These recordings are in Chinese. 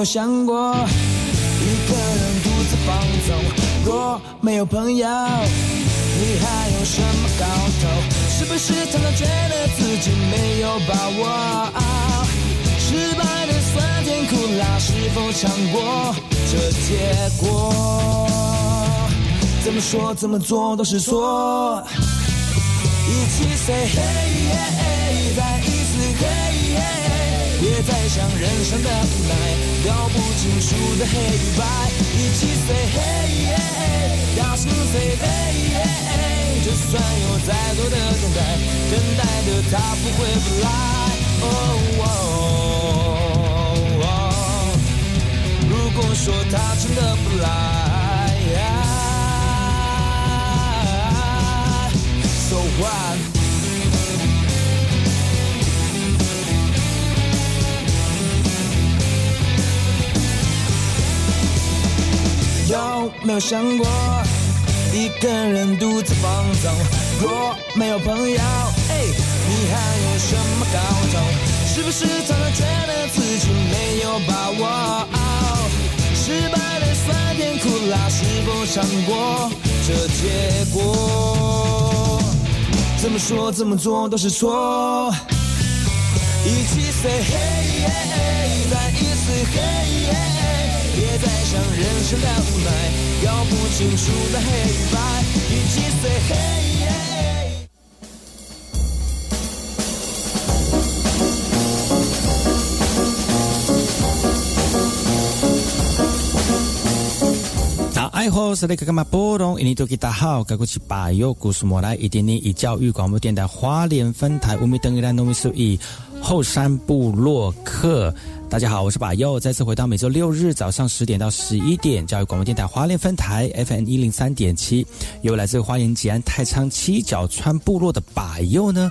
有想过一个人独自放纵？若没有朋友，你还有什么搞头？是不是常常觉得自己没有把握？失败的酸甜苦辣，是否尝过这结果？怎么说怎么做都是错。一起 say hey，再一次 hey。别再想人生的无奈，搞不清楚的黑与白，一起 say hey，大声 say hey，就算有再多的等待，等待的他不会不来。如果说他真的不来，so what？有没有想过一个人独自放纵？若没有朋友，哎，你还有什么搞头？是不是常常觉得自己没有把握？失败的酸甜苦辣，是否尝过这结果？怎么说怎么做都是错。一起 say hey，再一次 hey。别再想人生的无奈，搞不清楚的黑白，一起 say hey。那爱好是那个干嘛波动？印尼多吉大好，该过去把右故事莫来，一点点以教育广播电台花莲分台五米等于兰农民数以后山部落客。大家好，我是把佑，再次回到每周六日早上十点到十一点，教育广播电台花莲分台 FM 一零三点七，由来自花莲吉安太仓七角川部落的把佑呢。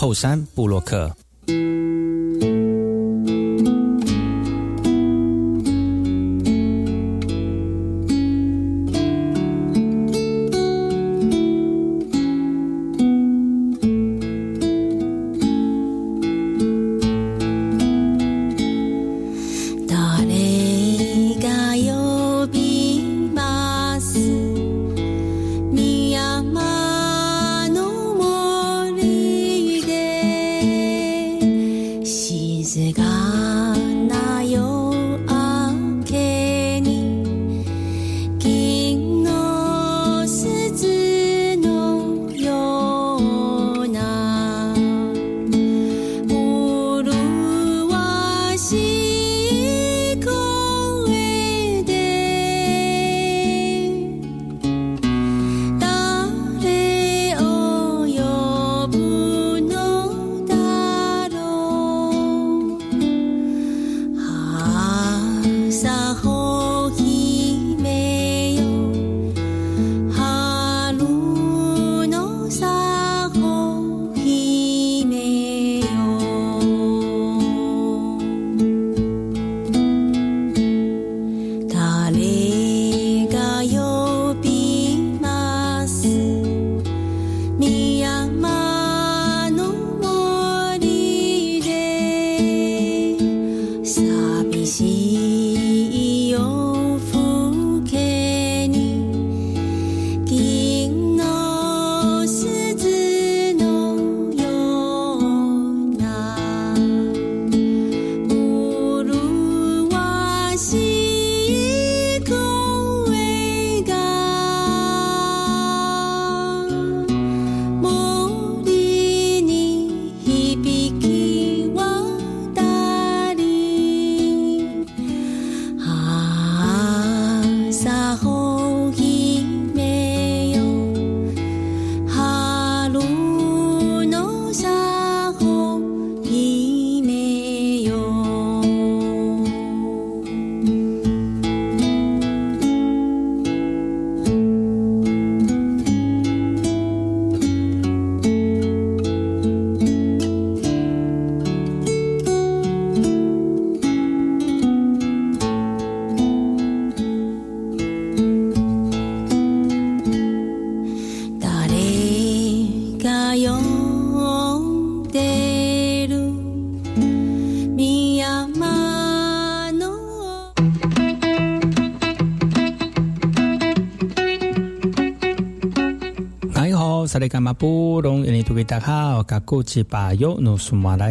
后山布洛克。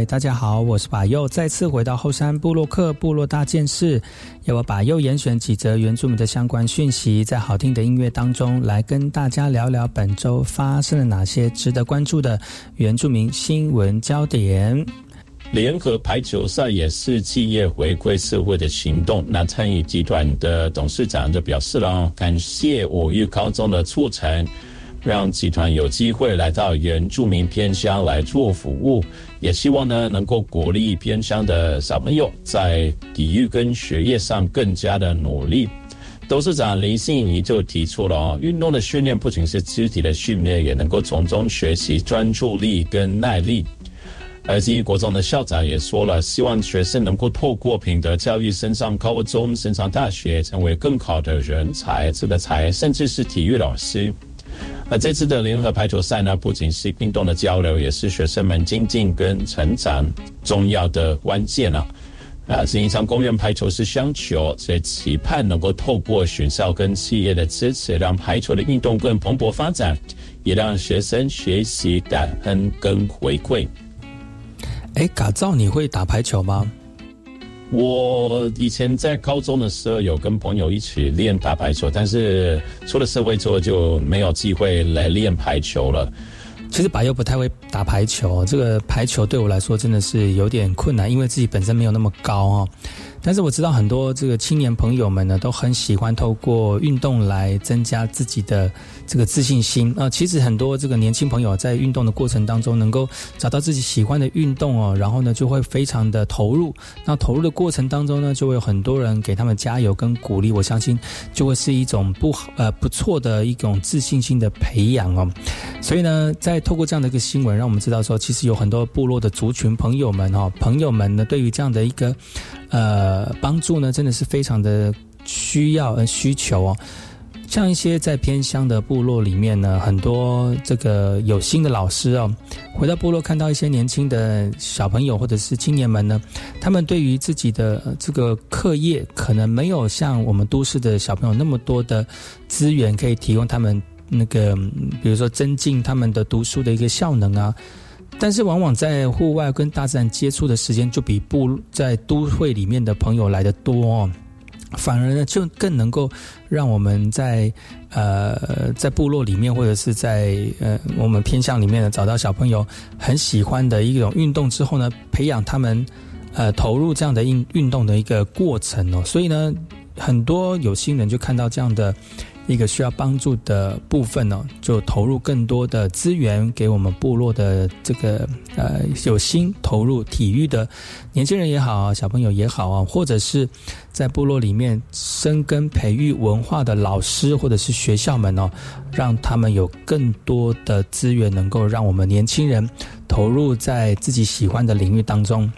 大，家好，我是巴尤，再次回到后山部落克部落大件事，由我巴尤严选几则原住民的相关讯息，在好听的音乐当中来跟大家聊聊本周发生了哪些值得关注的原住民新闻焦点。联合排球赛也是企业回归社会的行动。那参与集团的董事长就表示了，感谢我育高中的促成，让集团有机会来到原住民偏乡来做服务。也希望呢，能够鼓励偏乡的小朋友在体育跟学业上更加的努力。董事长林信怡就提出了哦，运动的训练不仅是肢体的训练，也能够从中学习专注力跟耐力。而基于国中的校长也说了，希望学生能够透过品德教育升上高中、升上大学，成为更好的人才、这个才，甚至是体育老师。那这次的联合排球赛呢，不仅是运动的交流，也是学生们精进跟成长重要的关键啊！啊，是一场公园排球是相求，所以期盼能够透过学校跟企业的支持，让排球的运动更蓬勃发展，也让学生学习感恩跟回馈。哎，嘎造，你会打排球吗？我以前在高中的时候有跟朋友一起练打排球，但是出了社会之后就没有机会来练排球了。其实白又不太会打排球，这个排球对我来说真的是有点困难，因为自己本身没有那么高哦。但是我知道很多这个青年朋友们呢，都很喜欢透过运动来增加自己的这个自信心啊。其实很多这个年轻朋友在运动的过程当中，能够找到自己喜欢的运动哦，然后呢就会非常的投入。那投入的过程当中呢，就会有很多人给他们加油跟鼓励。我相信就会是一种不呃不错的一种自信心的培养哦。所以呢，在透过这样的一个新闻，让我们知道说，其实有很多部落的族群朋友们哦，朋友们呢，对于这样的一个。呃，帮助呢，真的是非常的需要呃需求哦。像一些在偏乡的部落里面呢，很多这个有心的老师哦，回到部落看到一些年轻的小朋友或者是青年们呢，他们对于自己的这个课业可能没有像我们都市的小朋友那么多的资源可以提供他们那个，比如说增进他们的读书的一个效能啊。但是往往在户外跟大自然接触的时间，就比部在都会里面的朋友来的多哦。反而呢，就更能够让我们在呃在部落里面，或者是在呃我们偏向里面呢，找到小朋友很喜欢的一种运动之后呢，培养他们呃投入这样的运运动的一个过程哦。所以呢，很多有心人就看到这样的。一个需要帮助的部分呢，就投入更多的资源给我们部落的这个呃有心投入体育的年轻人也好，小朋友也好啊，或者是在部落里面生根培育文化的老师或者是学校们哦，让他们有更多的资源，能够让我们年轻人投入在自己喜欢的领域当中。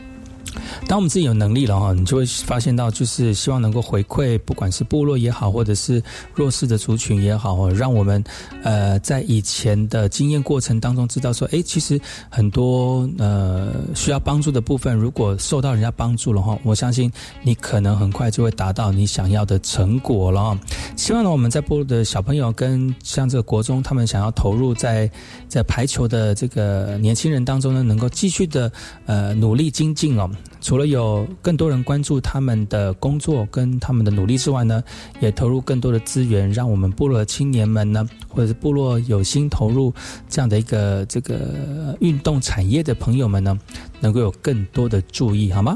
当我们自己有能力了哈，你就会发现到，就是希望能够回馈，不管是部落也好，或者是弱势的族群也好，让我们呃在以前的经验过程当中知道说，哎，其实很多呃需要帮助的部分，如果受到人家帮助了哈，我相信你可能很快就会达到你想要的成果了。希望呢，我们在部落的小朋友跟像这个国中，他们想要投入在在排球的这个年轻人当中呢，能够继续的呃努力精进哦。除了有更多人关注他们的工作跟他们的努力之外呢，也投入更多的资源，让我们部落青年们呢，或者是部落有心投入这样的一个这个运动产业的朋友们呢，能够有更多的注意，好吗？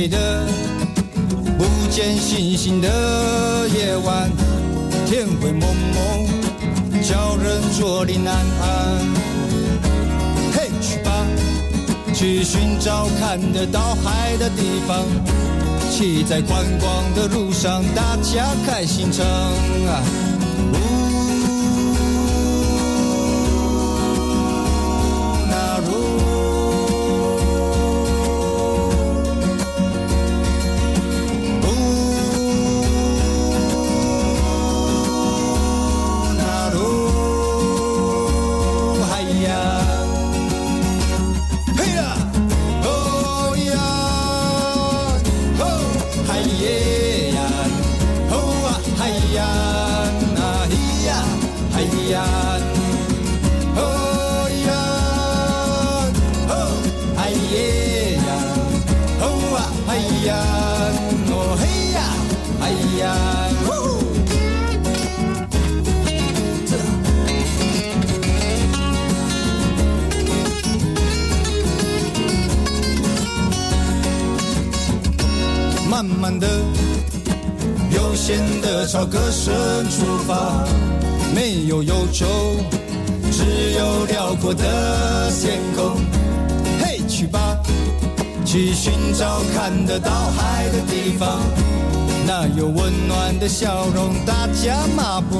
黑的，不见星星的夜晚，天灰蒙蒙，叫人坐立难安。嘿，去吧，去寻找看得到海的地方。骑在观光的路上，大家开心唱啊。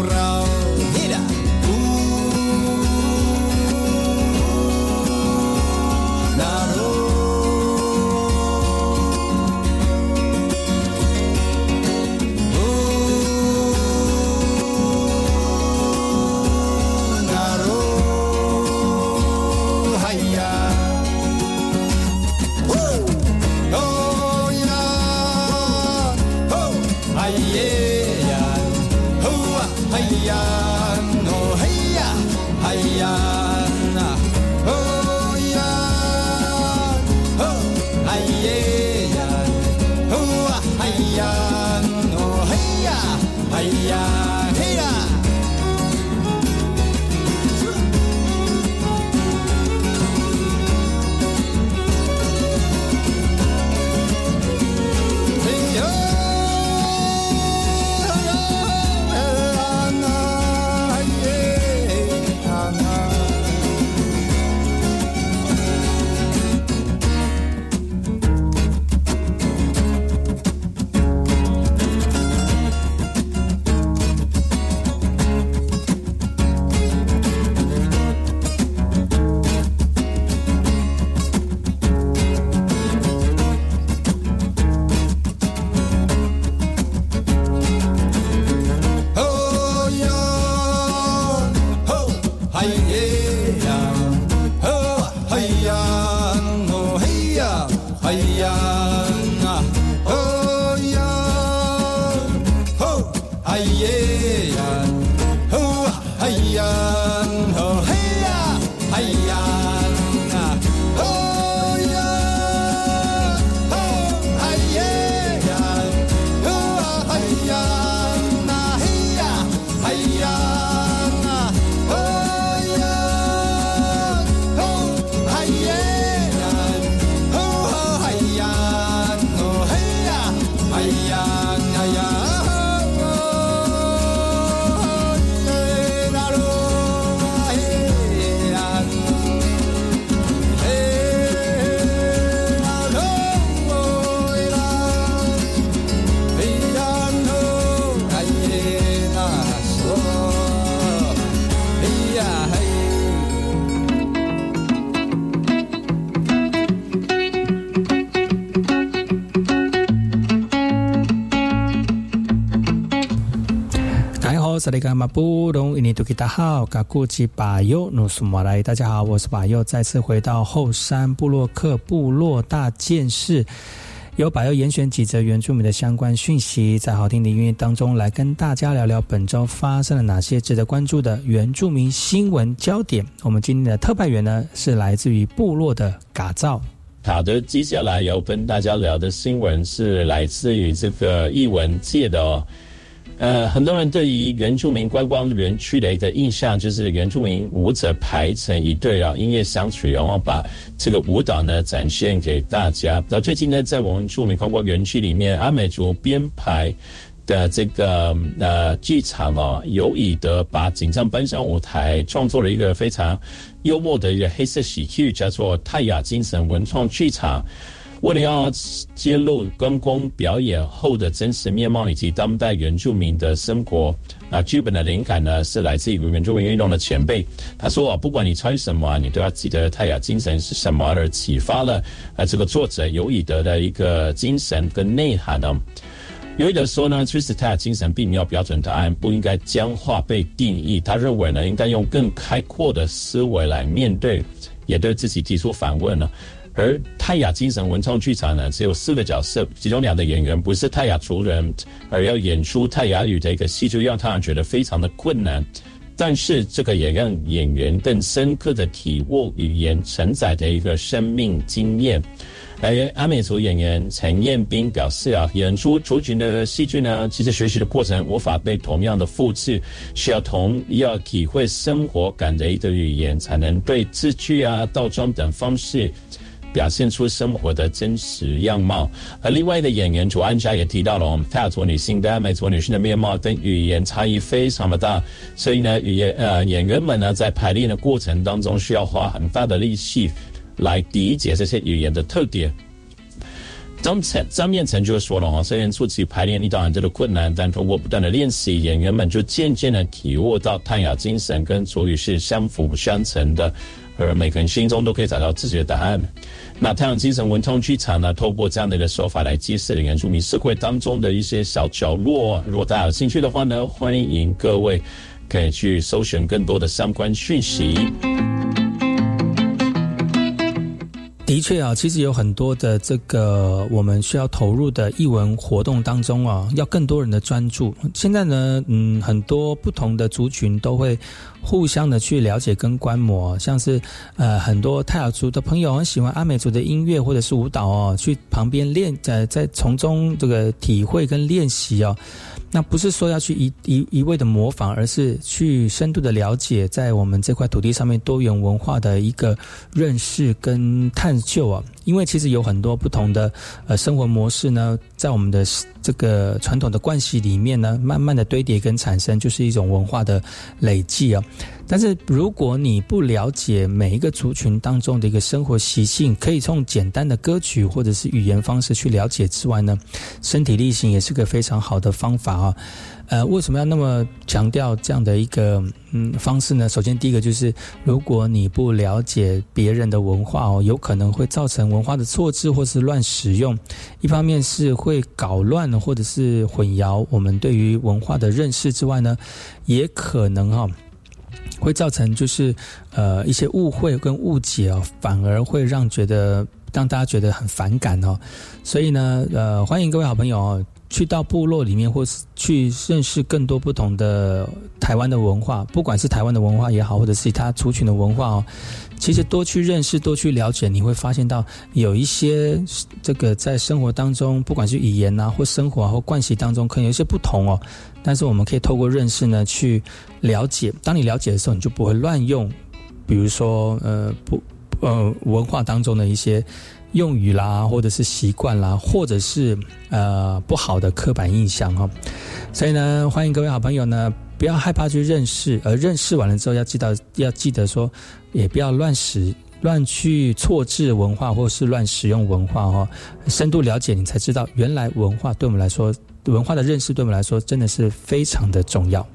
容，大家马萨利嘎马布隆伊尼图吉达好，嘎古吉巴尤努苏马来，大家好，我是巴尤，再次回到后山布洛克部落大件事，由巴尤严选几则原住民的相关讯息，在好听的音乐当中来跟大家聊聊本周发生了哪些值得关注的原住民新闻焦点。我们今天的特派员呢是来自于部落的嘎造。好的，接下来要跟大家聊的新闻是来自于这个译文界的哦。呃，很多人对于原住民观光园区的一个印象，就是原住民舞者排成一队啊，音乐响起，然后把这个舞蹈呢展现给大家。那最近呢，在我们著名观光园区里面，阿美族编排的这个呃剧场哦，有以的把紧张搬上舞台，创作了一个非常幽默的一个黑色喜剧，叫做泰雅精神文创剧场。为了要揭露观光表演后的真实面貌以及当代原住民的生活，那，剧本的灵感呢是来自于原住民运动的前辈。他说啊，不管你穿什么，你都要记得泰雅精神是什么，而启发了啊这个作者尤以德的一个精神跟内涵呢。尤以德说呢，其实泰精神并没有标准答案，不应该僵化被定义。他认为呢，应该用更开阔的思维来面对，也对自己提出反问了。而泰雅精神文创剧场呢，只有四个角色，其中两个演员不是泰雅族人，而要演出泰雅语的一个戏，剧让他人觉得非常的困难。但是这个也让演员更深刻的体悟语言承载的一个生命经验。而阿美族演员陈彦斌表示啊，演出族群的戏剧呢，其实学习的过程无法被同样的复制，需要同要体会生活感的一个语言，才能对字句啊、倒装等方式。表现出生活的真实样貌。而另外的演员卓安佳也提到了，我们泰雅族女性的美族女性的面貌跟语言差异非常的大，所以呢，语言呃演员们呢在排练的过程当中需要花很大的力气来理解这些语言的特点。张成张面成就说了，虽然初期排练遇到很多的困难，但通过不断的练习，演员们就渐渐的体悟到泰雅精神跟主语是相辅相成的，而每个人心中都可以找到自己的答案。那太阳精神文通剧场呢，透过这样的一个手法来揭示原住民社会当中的一些小角落。如果大家有兴趣的话呢，欢迎各位可以去搜寻更多的相关讯息。的确啊，其实有很多的这个我们需要投入的译文活动当中啊，要更多人的专注。现在呢，嗯，很多不同的族群都会互相的去了解跟观摩，像是呃很多泰雅族的朋友很喜欢阿美族的音乐或者是舞蹈哦，去旁边练，在在从中这个体会跟练习哦。那不是说要去一一一味的模仿，而是去深度的了解，在我们这块土地上面多元文化的一个认识跟探究啊。因为其实有很多不同的呃生活模式呢，在我们的这个传统的关系里面呢，慢慢的堆叠跟产生，就是一种文化的累积啊。但是如果你不了解每一个族群当中的一个生活习性，可以从简单的歌曲或者是语言方式去了解之外呢，身体力行也是个非常好的方法啊。呃，为什么要那么强调这样的一个嗯方式呢？首先，第一个就是，如果你不了解别人的文化哦，有可能会造成文化的错字或是乱使用。一方面是会搞乱或者是混淆我们对于文化的认识之外呢，也可能哈会造成就是呃一些误会跟误解哦，反而会让觉得让大家觉得很反感哦。所以呢，呃，欢迎各位好朋友哦。去到部落里面，或是去认识更多不同的台湾的文化，不管是台湾的文化也好，或者是其他族群的文化哦，其实多去认识、多去了解，你会发现到有一些这个在生活当中，不管是语言啊，或生活啊，或惯习当中，可能有一些不同哦。但是我们可以透过认识呢，去了解。当你了解的时候，你就不会乱用，比如说呃不呃文化当中的一些。用语啦，或者是习惯啦，或者是呃不好的刻板印象哈，所以呢，欢迎各位好朋友呢，不要害怕去认识，而认识完了之后，要记得要记得说，也不要乱使乱去错字文化，或是乱使用文化哈，深度了解你才知道，原来文化对我们来说，文化的认识对我们来说真的是非常的重要。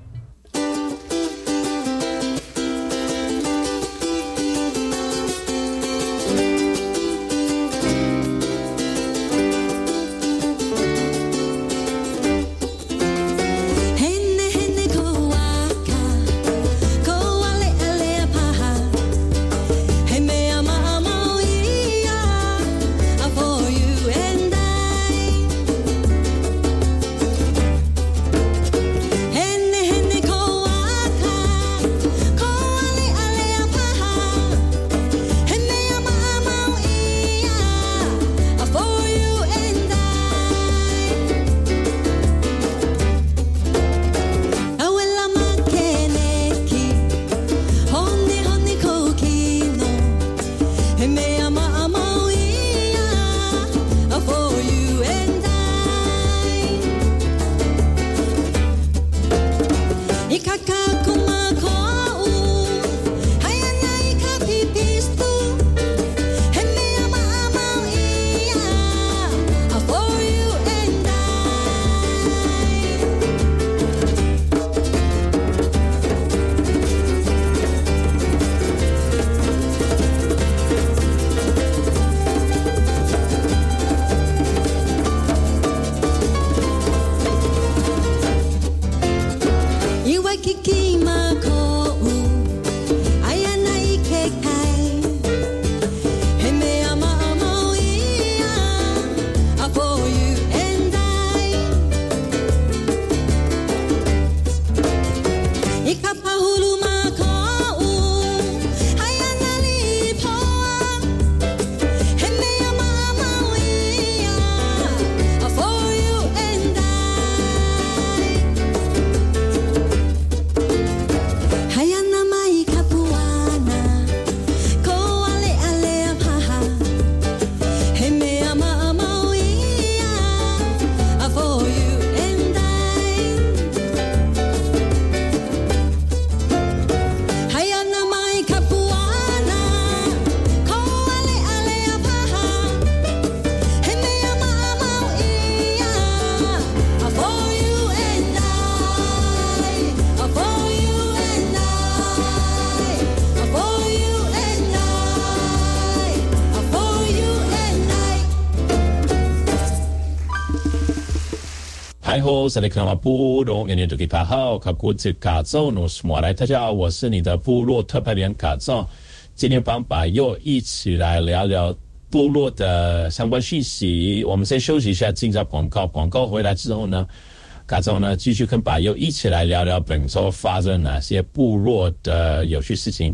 这里看嘛部落，今天就给大好，看国际改造侬什么来？大家好，我是你的部落特派员改造。今天帮百佑一起来聊聊部落的相关讯息。我们先休息一下，进下广告。广告回来之后呢，改造呢继续跟百佑一起来聊聊本周发生哪些部落的有趣事情。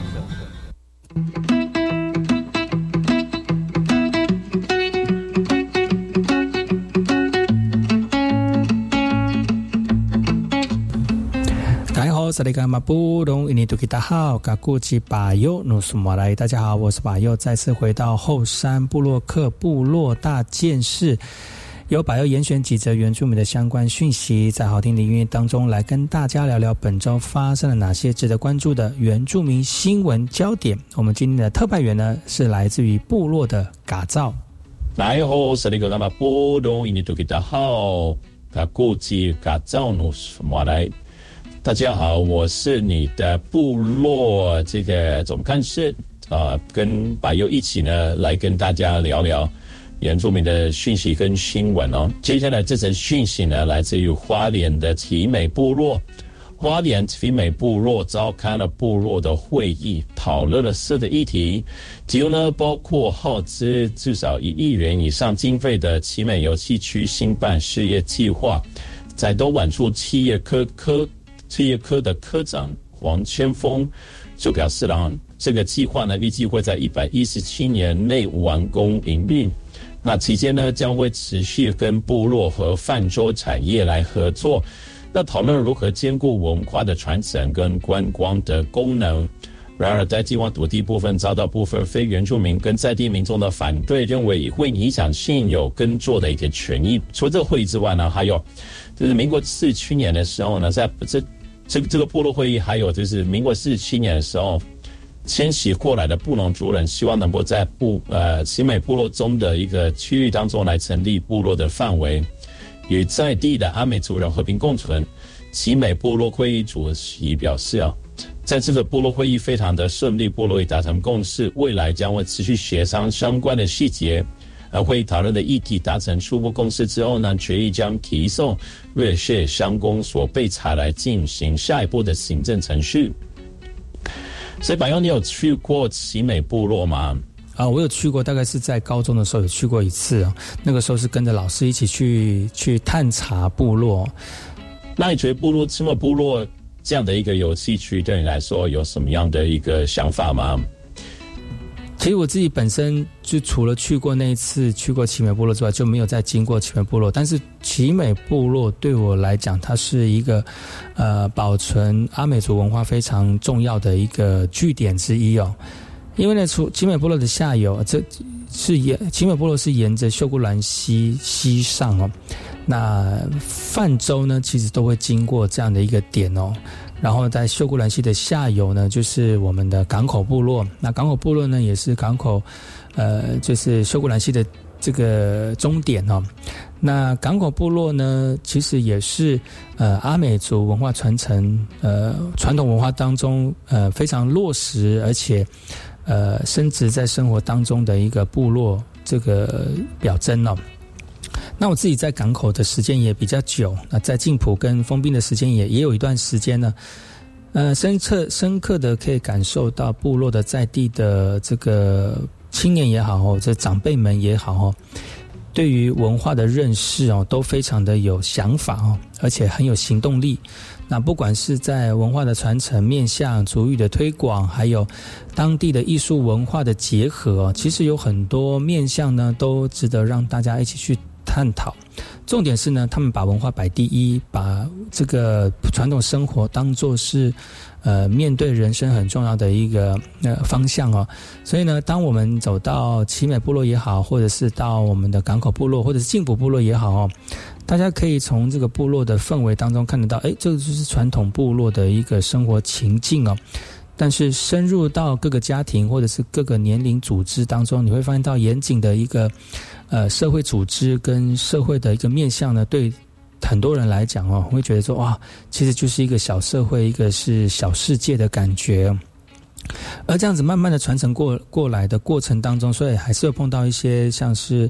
萨利嘎马布隆伊尼图吉达好，嘎古吉巴尤努苏马来，大家好，我是巴尤，再次回到后山部落克部落大件事，由巴尤严选几则原住民的相关讯息，在好听的音乐当中来跟大家聊聊本周发生了哪些值得关注的原住民新闻焦点。我们今天的特派员呢是来自于部落的嘎造。来好，萨利嘎马布隆伊尼图吉达好，嘎古吉嘎造努苏马来。大家好，我是你的部落这个总干事啊，跟百佑一起呢来跟大家聊聊原住民的讯息跟新闻哦。接下来这则讯息呢，来自于花莲的奇美部落。花莲奇美部落召开了部落的会议，讨论了四个议题，其中呢包括耗资至少一亿元以上经费的奇美油气区新办事业计划，在东莞处企业科科。企业科的科长黄千峰就表示了，这个计划呢预计会在一百一十七年内完工营运。那期间呢将会持续跟部落和泛舟产业来合作，那讨论如何兼顾文化的传承跟观光的功能。然而，在计划土地部分遭到部分非原住民跟在地民众的反对，认为会影响现有耕作的一些权益。除了这个会议之外呢，还有就是民国四七年的时候呢，在这这这个部落会议，还有就是民国四十七年的时候，迁徙过来的布农族人希望能够在部呃奇美部落中的一个区域当中来成立部落的范围，与在地的阿美族人和平共存。奇美部落会议主席表示啊。在这个部落会议非常的顺利，部落已达成共识，未来将会持续协商相关的细节。而会议讨论的议题达成初步共识之后呢，决议将提送瑞士商工所备查来进行下一步的行政程序。所以，百佑，你有去过奇美部落吗？啊，我有去过，大概是在高中的时候有去过一次啊。那个时候是跟着老师一起去去探查部落。那你觉得部落奇美部落？这样的一个游戏区对你来说有什么样的一个想法吗？其实我自己本身就除了去过那一次去过奇美部落之外，就没有再经过奇美部落。但是奇美部落对我来讲，它是一个呃保存阿美族文化非常重要的一个据点之一哦。因为呢，除奇美部落的下游，这是沿奇美部落是沿着秀姑兰溪溪上哦。那泛舟呢，其实都会经过这样的一个点哦。然后在秀姑兰溪的下游呢，就是我们的港口部落。那港口部落呢，也是港口，呃，就是秀姑兰溪的这个终点哦。那港口部落呢，其实也是呃阿美族文化传承呃传统文化当中呃非常落实而且呃升值在生活当中的一个部落这个表征哦。那我自己在港口的时间也比较久，那在静浦跟封滨的时间也也有一段时间呢，呃，深刻深刻的可以感受到部落的在地的这个青年也好哦，这长辈们也好哦，对于文化的认识哦，都非常的有想法哦，而且很有行动力。那不管是在文化的传承、面向族语的推广，还有当地的艺术文化的结合，其实有很多面向呢，都值得让大家一起去。探讨，重点是呢，他们把文化摆第一，把这个传统生活当做是，呃，面对人生很重要的一个呃方向哦。所以呢，当我们走到奇美部落也好，或者是到我们的港口部落，或者是静浦部落也好哦，大家可以从这个部落的氛围当中看得到，哎，这个就是传统部落的一个生活情境哦。但是深入到各个家庭或者是各个年龄组织当中，你会发现到严谨的一个。呃，社会组织跟社会的一个面向呢，对很多人来讲哦，会觉得说哇，其实就是一个小社会，一个是小世界的感觉。而这样子慢慢的传承过过来的过程当中，所以还是会碰到一些像是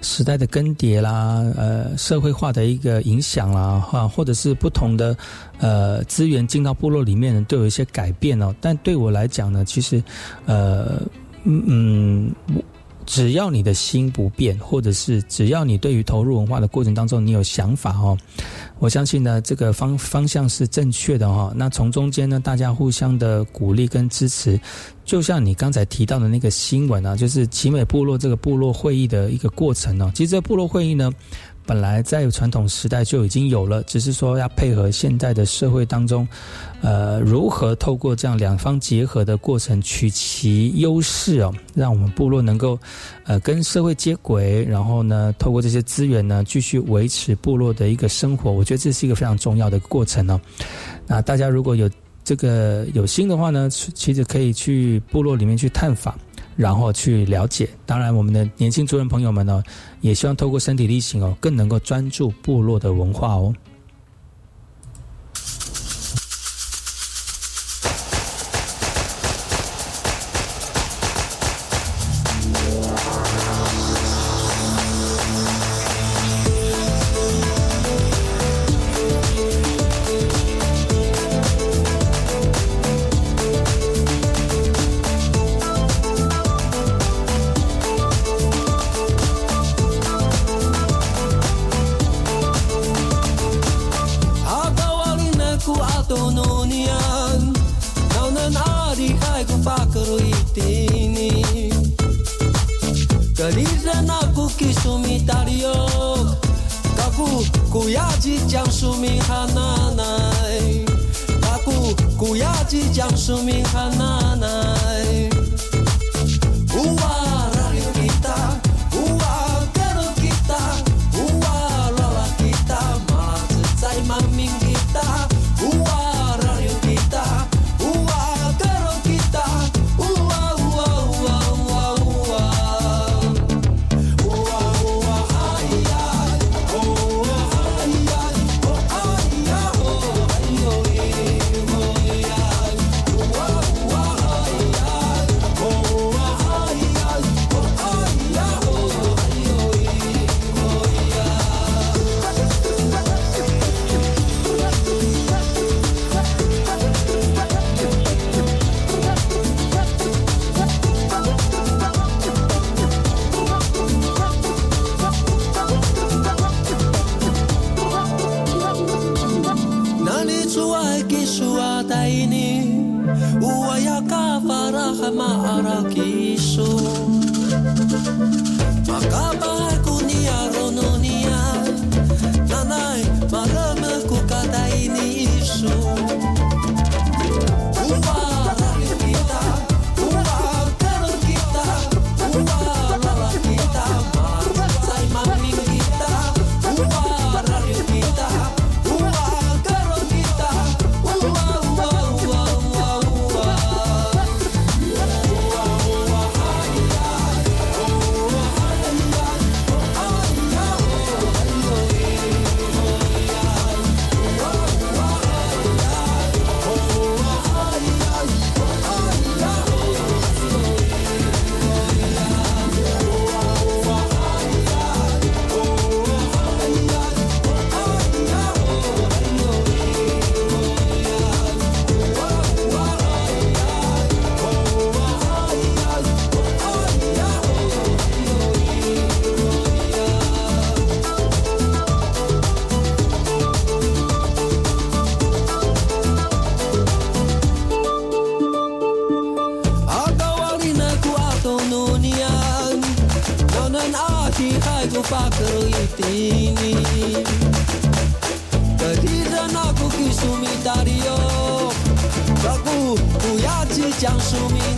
时代的更迭啦，呃，社会化的一个影响啦，哈，或者是不同的呃资源进到部落里面呢，都有一些改变哦。但对我来讲呢，其实呃，嗯。只要你的心不变，或者是只要你对于投入文化的过程当中你有想法哦，我相信呢这个方方向是正确的哈。那从中间呢，大家互相的鼓励跟支持，就像你刚才提到的那个新闻啊，就是奇美部落这个部落会议的一个过程哦。其实这部落会议呢。本来在传统时代就已经有了，只是说要配合现代的社会当中，呃，如何透过这样两方结合的过程，取其优势哦，让我们部落能够呃跟社会接轨，然后呢，透过这些资源呢，继续维持部落的一个生活。我觉得这是一个非常重要的过程哦。那大家如果有这个有心的话呢，其实可以去部落里面去探访。然后去了解，当然，我们的年轻族人朋友们呢，也希望透过身体力行哦，更能够专注部落的文化哦。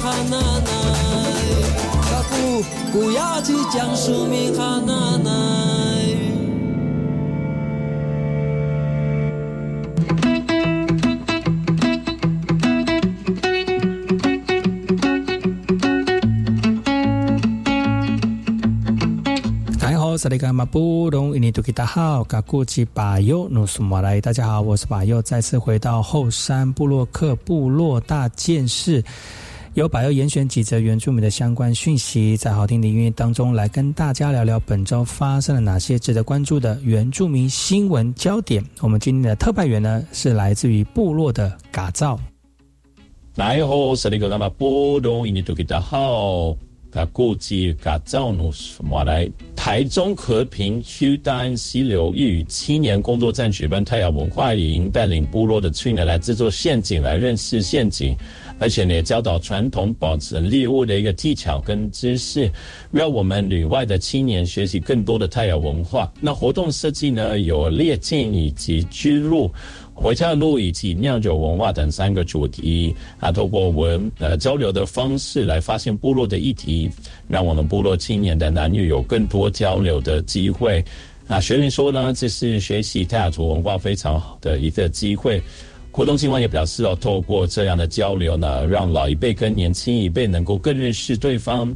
Sumi hananai Kaku kuyaji jang sumi hananai 大家好，萨利甘马布隆伊尼图吉达好，嘎古吉巴尤努苏马来。大家好，我是巴尤，再次回到后山部落克部落大件事，由巴尤严选几则原住民的相关讯息，在好听的音乐当中来跟大家聊聊本周发生了哪些值得关注的原住民新闻焦点。我们今天的特派员呢是来自于部落的嘎造。来好，是那个那么波动，印尼都给大好。他估计嘎造努什么来？台中和平区大安溪流域青年工作站举办太阳文化营，带领部落的青年来制作陷阱，来认识陷阱，而且呢，教导传统保存猎物的一个技巧跟知识，让我们旅外的青年学习更多的太阳文化。那活动设计呢，有猎境以及居路。回家路以及酿酒文化等三个主题啊，透过文呃交流的方式来发现部落的议题，让我们部落青年的男女有更多交流的机会。啊，学员说呢，这是学习泰雅族文化非常好的一个机会。活动今晚也表示哦，透过这样的交流呢，让老一辈跟年轻一辈能够更认识对方。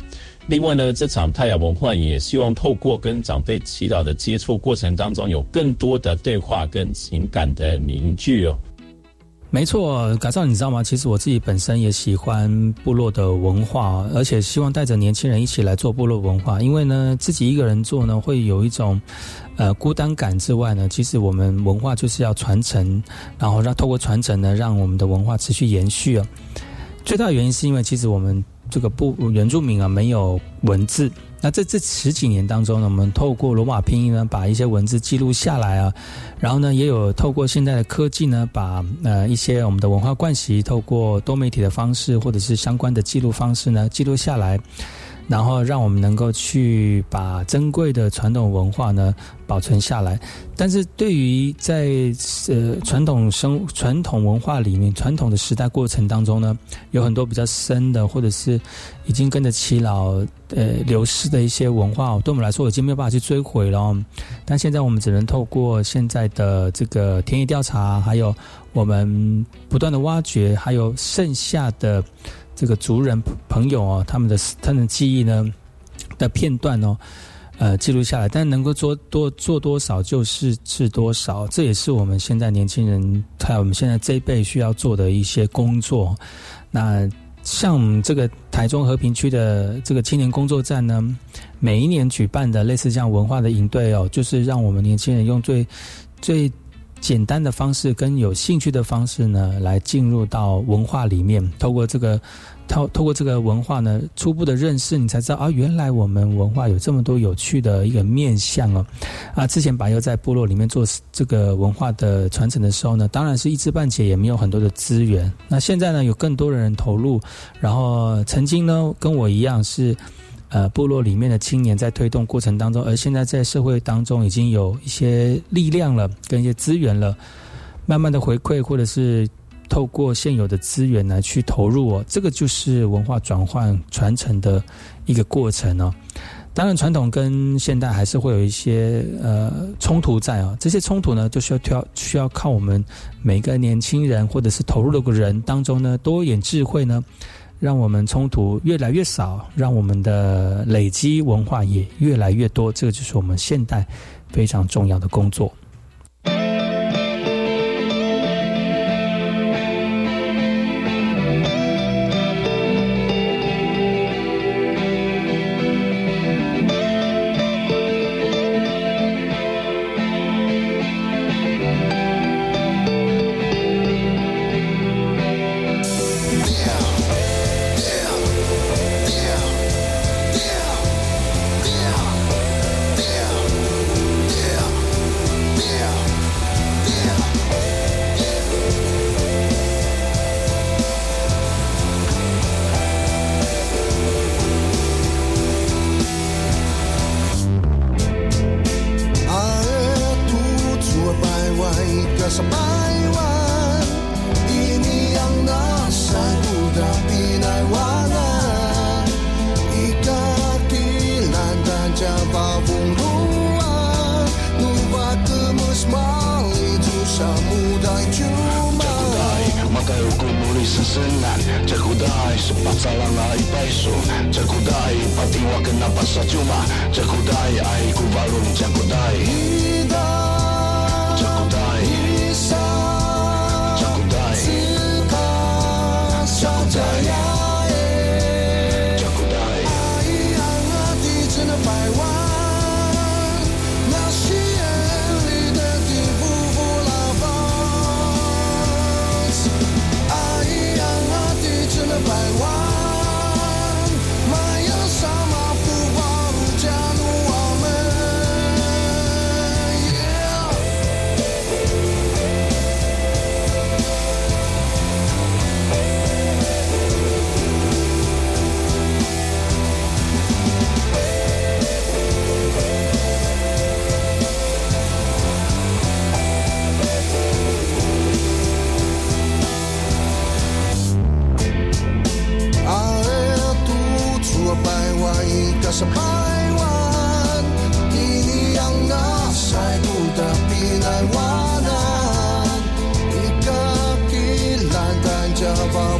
另外呢，这场太阳文化也希望透过跟长辈祈祷的接触过程当中，有更多的对话跟情感的凝聚哦。没错，改造你知道吗？其实我自己本身也喜欢部落的文化，而且希望带着年轻人一起来做部落文化。因为呢，自己一个人做呢，会有一种呃孤单感之外呢，其实我们文化就是要传承，然后让透过传承呢，让我们的文化持续延续啊。最大的原因是因为其实我们这个部原住民啊没有文字。那在这十几年当中呢，我们透过罗马拼音呢，把一些文字记录下来啊，然后呢，也有透过现在的科技呢，把呃一些我们的文化惯习，透过多媒体的方式或者是相关的记录方式呢，记录下来。然后让我们能够去把珍贵的传统文化呢保存下来。但是对于在呃传统生传统文化里面，传统的时代过程当中呢，有很多比较深的，或者是已经跟着耆老呃流失的一些文化，对我们来说已经没有办法去追回了。但现在我们只能透过现在的这个田野调查，还有我们不断的挖掘，还有剩下的。这个族人朋友哦，他们的他们的记忆呢的片段哦，呃，记录下来，但能够做多做多少就是是多少，这也是我们现在年轻人还有我们现在这一辈需要做的一些工作。那像这个台中和平区的这个青年工作站呢，每一年举办的类似这样文化的营队哦，就是让我们年轻人用最最。简单的方式跟有兴趣的方式呢，来进入到文化里面，透过这个透透过这个文化呢，初步的认识，你才知道啊，原来我们文化有这么多有趣的一个面相哦。啊，之前白优在部落里面做这个文化的传承的时候呢，当然是一知半解，也没有很多的资源。那现在呢，有更多的人投入，然后曾经呢，跟我一样是。呃，部落里面的青年在推动过程当中，而现在在社会当中已经有一些力量了，跟一些资源了，慢慢的回馈，或者是透过现有的资源来去投入哦，这个就是文化转换传承的一个过程哦。当然，传统跟现代还是会有一些呃冲突在啊，这些冲突呢，就需要挑需要靠我们每个年轻人或者是投入的个人当中呢，多一点智慧呢。让我们冲突越来越少，让我们的累积文化也越来越多，这个就是我们现代非常重要的工作。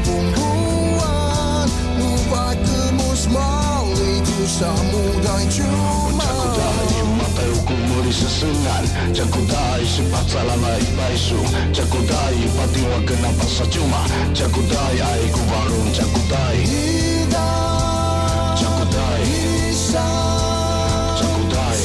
pembuat Lupa temu semal itu samudai cuma. Sesengan Jaku dai sempat salah naik baisu. Jaku dai pati wa kena cuma. Jaku dai aiku warung Jaku dai Jaku dai Jaku dai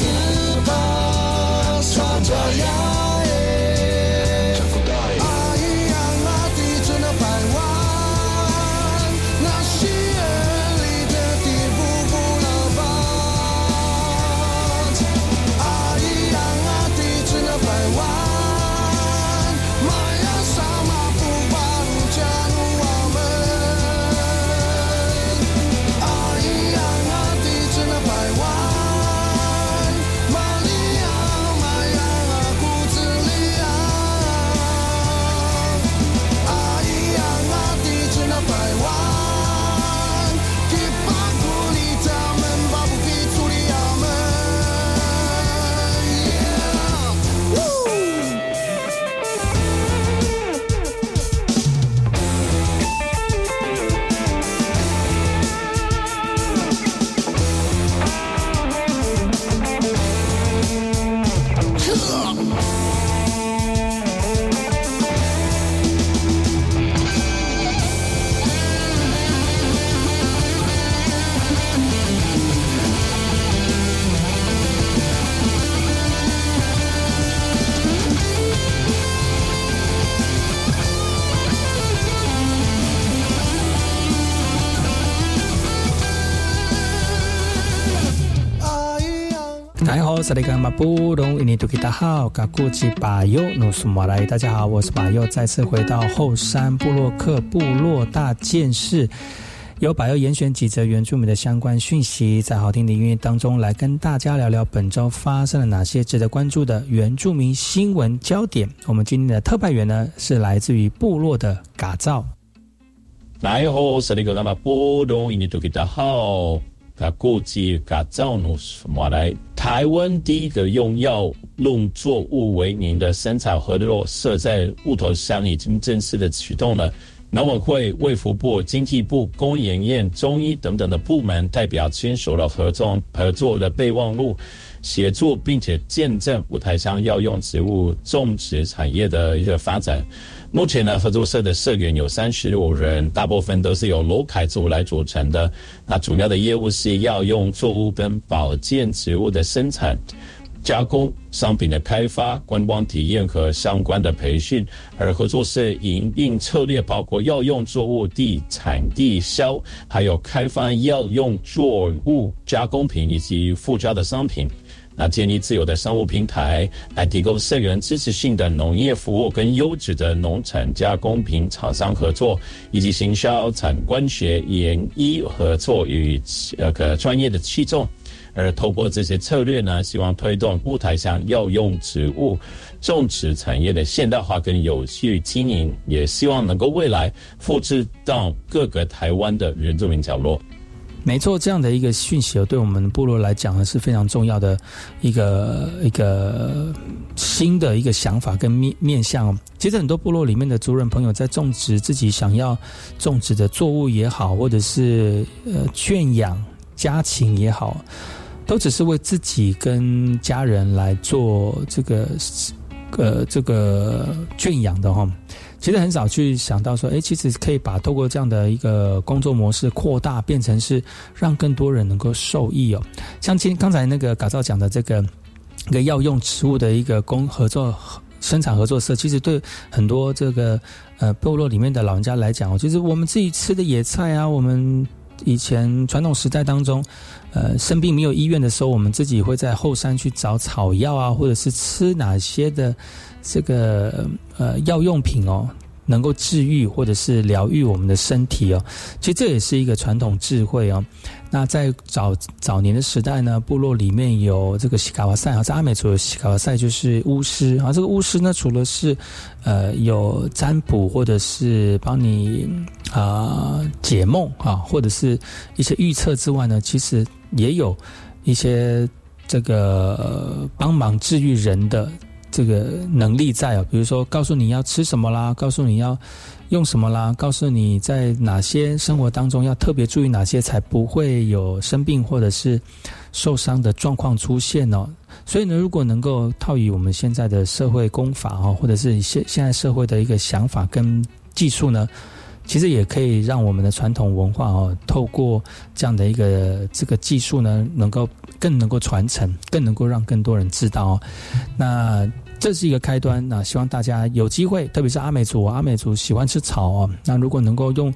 大家好，萨利格马布隆伊尼图吉达好，嘎古吉巴尤努苏马来。大家好，我是巴尤，再次回到后山布洛克部落大件事，由巴尤严选几则原住民的相关讯息，在好听的音乐当中来跟大家聊聊本周发生了哪些值得关注的原住民新闻焦点。我们今天的特派员呢是来自于部落的嘎造。大家好，萨利格马布隆伊尼图吉达好。他估计改造农什么来？台湾第一个用药用作物为名的生产合作社在雾头乡已经正式的启动了。农委会、卫福部、经济部、工研院、中医等等的部门代表签署了合作合作的备忘录，协助并且见证雾台乡药用植物种植产业的一个发展。目前呢，合作社的社员有三十五人，大部分都是由罗凯族来组成的。那主要的业务是药用作物跟保健植物的生产、加工、商品的开发、观光体验和相关的培训。而合作社营运策略包括药用作物地产地销，还有开发药用作物加工品以及附加的商品。那建立自有的商务平台，来提供社员支持性的农业服务跟优质的农产加工品厂商合作，以及行销、产官学研医合作与那个专业的器重。而透过这些策略呢，希望推动雾台乡药用植物种植产业的现代化跟有序经营，也希望能够未来复制到各个台湾的原住民角落。没错，这样的一个讯息，对我们部落来讲呢是非常重要的一个一个新的一个想法跟面面向。其实很多部落里面的族人朋友在种植自己想要种植的作物也好，或者是呃圈养家禽也好，都只是为自己跟家人来做这个呃这个圈养的哈。其实很少去想到说，哎，其实可以把透过这样的一个工作模式扩大，变成是让更多人能够受益哦。像今刚才那个改造讲的这个一个药用植物的一个工合作生产合作社，其实对很多这个呃部落里面的老人家来讲哦，就是我们自己吃的野菜啊，我们以前传统时代当中，呃生病没有医院的时候，我们自己会在后山去找草药啊，或者是吃哪些的。这个呃药用品哦，能够治愈或者是疗愈我们的身体哦，其实这也是一个传统智慧哦。那在早早年的时代呢，部落里面有这个西卡瓦塞啊，在阿美族的西卡瓦塞就是巫师啊。这个巫师呢，除了是呃有占卜或者是帮你啊解梦啊，或者是一些预测之外呢，其实也有一些这个帮忙治愈人的。这个能力在哦，比如说告诉你要吃什么啦，告诉你要用什么啦，告诉你在哪些生活当中要特别注意哪些，才不会有生病或者是受伤的状况出现哦。所以呢，如果能够套以我们现在的社会功法哦，或者是现现在社会的一个想法跟技术呢，其实也可以让我们的传统文化哦，透过这样的一个这个技术呢，能够更能够传承，更能够让更多人知道哦。那。这是一个开端，那希望大家有机会，特别是阿美族，阿美族喜欢吃草哦。那如果能够用，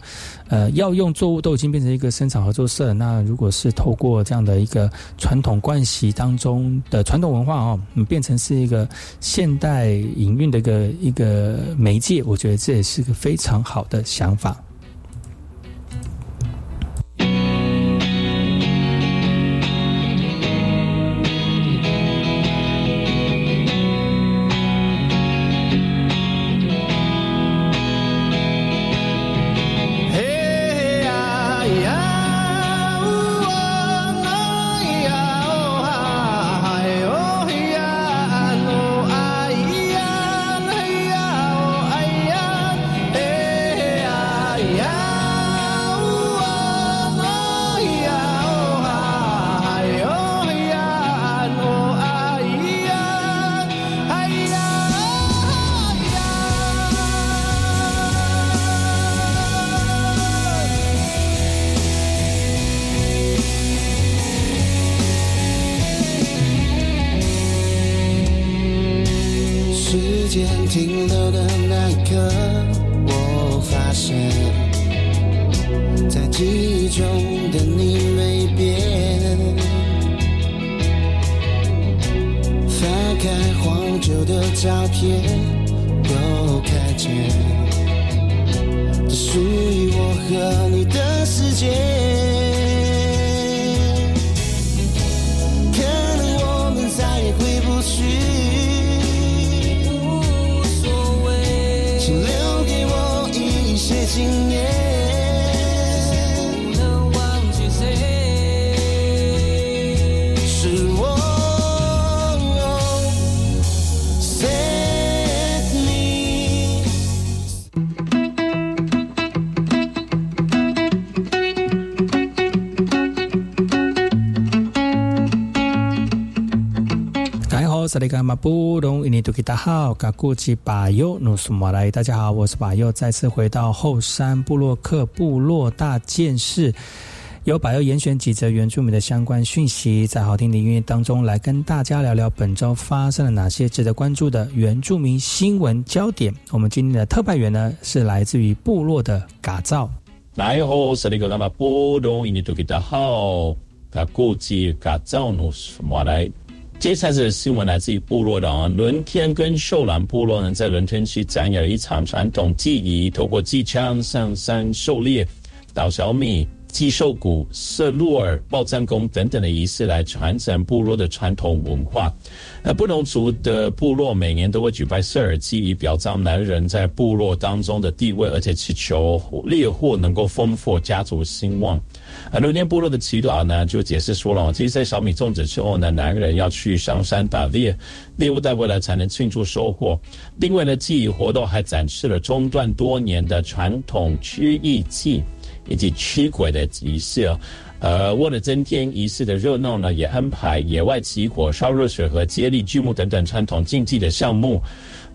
呃，药用作物都已经变成一个生产合作社，那如果是透过这样的一个传统惯习当中的传统文化哦，变成是一个现代营运的一个一个媒介，我觉得这也是个非常好的想法。开黄酒的照片，都看见这属于我和你的世界。可能我们再也回不去，无所谓，请留给我一些经验。萨利马布隆伊尼图吉达好，嘎古吉巴尤努苏马来，大家好，我是巴尤，再次回到后山布洛克部落大件事，由巴尤严选几则原住民的相关讯息，在好听的音乐当中来跟大家聊聊本周发生了哪些值得关注的原住民新闻焦点。我们今天的特派员呢，是来自于部落的嘎造。来好，萨利马布隆伊尼图吉达好，嘎古吉嘎造努苏马来。接下来的新闻来自于部落的啊，伦天跟秀兰部落呢，在伦天区展演了一场传统技艺，透过机枪上山狩猎、捣小米。祭兽骨、射鹿耳、报战功等等的仪式来传承部落的传统文化。那不同族的部落每年都会举办射耳祭，以表彰男人在部落当中的地位，而且祈求猎获能够丰富家族兴旺。而六天部落的祈祷呢，就解释说了，其实，在小米种植之后呢，男人要去上山打猎，猎物带回来才能庆祝收获。另外呢，祭仪活动还展示了中断多年的传统驱疫祭。以及驱鬼的仪式，呃，为了增添仪式的热闹呢，也安排野外起火、烧热水和接力锯木等等传统竞技的项目。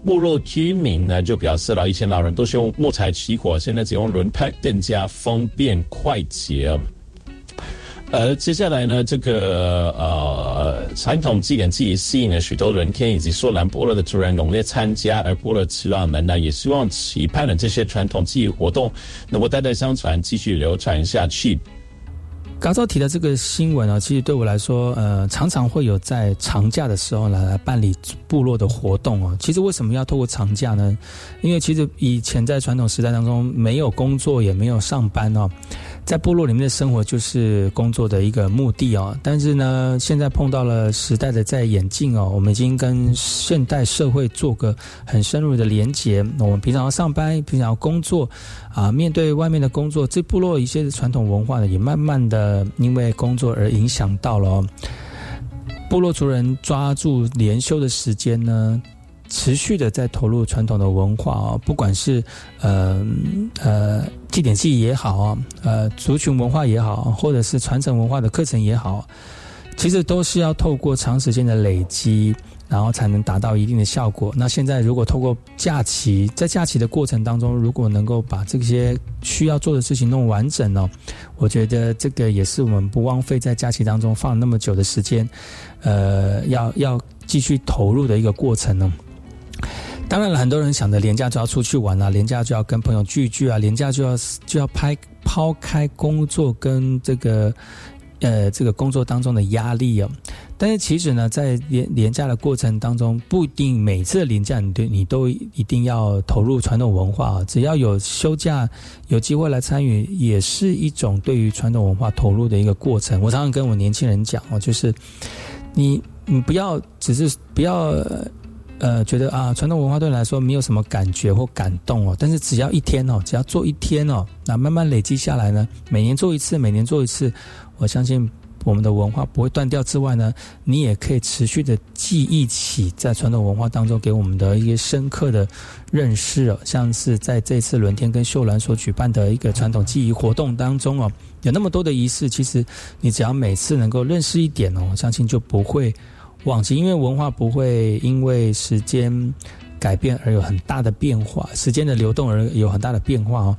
部落居民呢就表示了，以前老人都是用木材起火，现在只用轮胎，更加方便快捷。而接下来呢，这个呃传统祭典祭吸引了许多人天以及索兰部落的族人踊跃参加，而部落耆老们呢也希望期盼的这些传统祭活动能够代代相传，继续流传下去。刚才提的这个新闻啊，其实对我来说，呃，常常会有在长假的时候呢来办理部落的活动哦。其实为什么要透过长假呢？因为其实以前在传统时代当中，没有工作也没有上班哦。在部落里面的生活就是工作的一个目的哦，但是呢，现在碰到了时代的在演进哦，我们已经跟现代社会做个很深入的连结。我们平常要上班，平常要工作，啊，面对外面的工作，这部落一些传统文化呢，也慢慢的因为工作而影响到了。部落族人抓住连休的时间呢。持续的在投入传统的文化啊，不管是呃呃祭典祭也好啊，呃族群文化也好，或者是传承文化的课程也好，其实都是要透过长时间的累积，然后才能达到一定的效果。那现在如果透过假期，在假期的过程当中，如果能够把这些需要做的事情弄完整哦，我觉得这个也是我们不枉费在假期当中放那么久的时间，呃，要要继续投入的一个过程呢。当然了，很多人想着廉价就要出去玩啊，廉价就要跟朋友聚聚啊，廉价就要就要拍抛开工作跟这个呃这个工作当中的压力啊。但是其实呢，在廉廉价的过程当中，不一定每次廉价你都你都一定要投入传统文化啊。只要有休假有机会来参与，也是一种对于传统文化投入的一个过程。我常常跟我年轻人讲哦，就是你你不要只是不要。呃，觉得啊，传统文化对你来说没有什么感觉或感动哦，但是只要一天哦，只要做一天哦，那慢慢累积下来呢，每年做一次，每年做一次，我相信我们的文化不会断掉之外呢，你也可以持续的记忆起在传统文化当中给我们的一些深刻的认识哦，像是在这次轮天跟秀兰所举办的一个传统记忆活动当中哦，有那么多的仪式，其实你只要每次能够认识一点哦，我相信就不会。忘记，因为文化不会因为时间改变而有很大的变化，时间的流动而有很大的变化哦，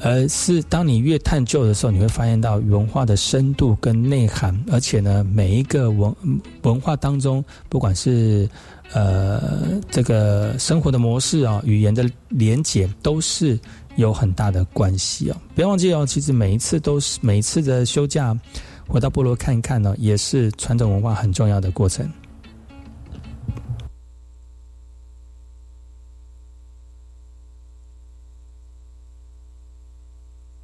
而是当你越探究的时候，你会发现到文化的深度跟内涵，而且呢，每一个文文化当中，不管是呃这个生活的模式啊，语言的连结，都是有很大的关系哦。别忘记哦，其实每一次都是每一次的休假。回到部落看一看呢，也是传统文化很重要的过程。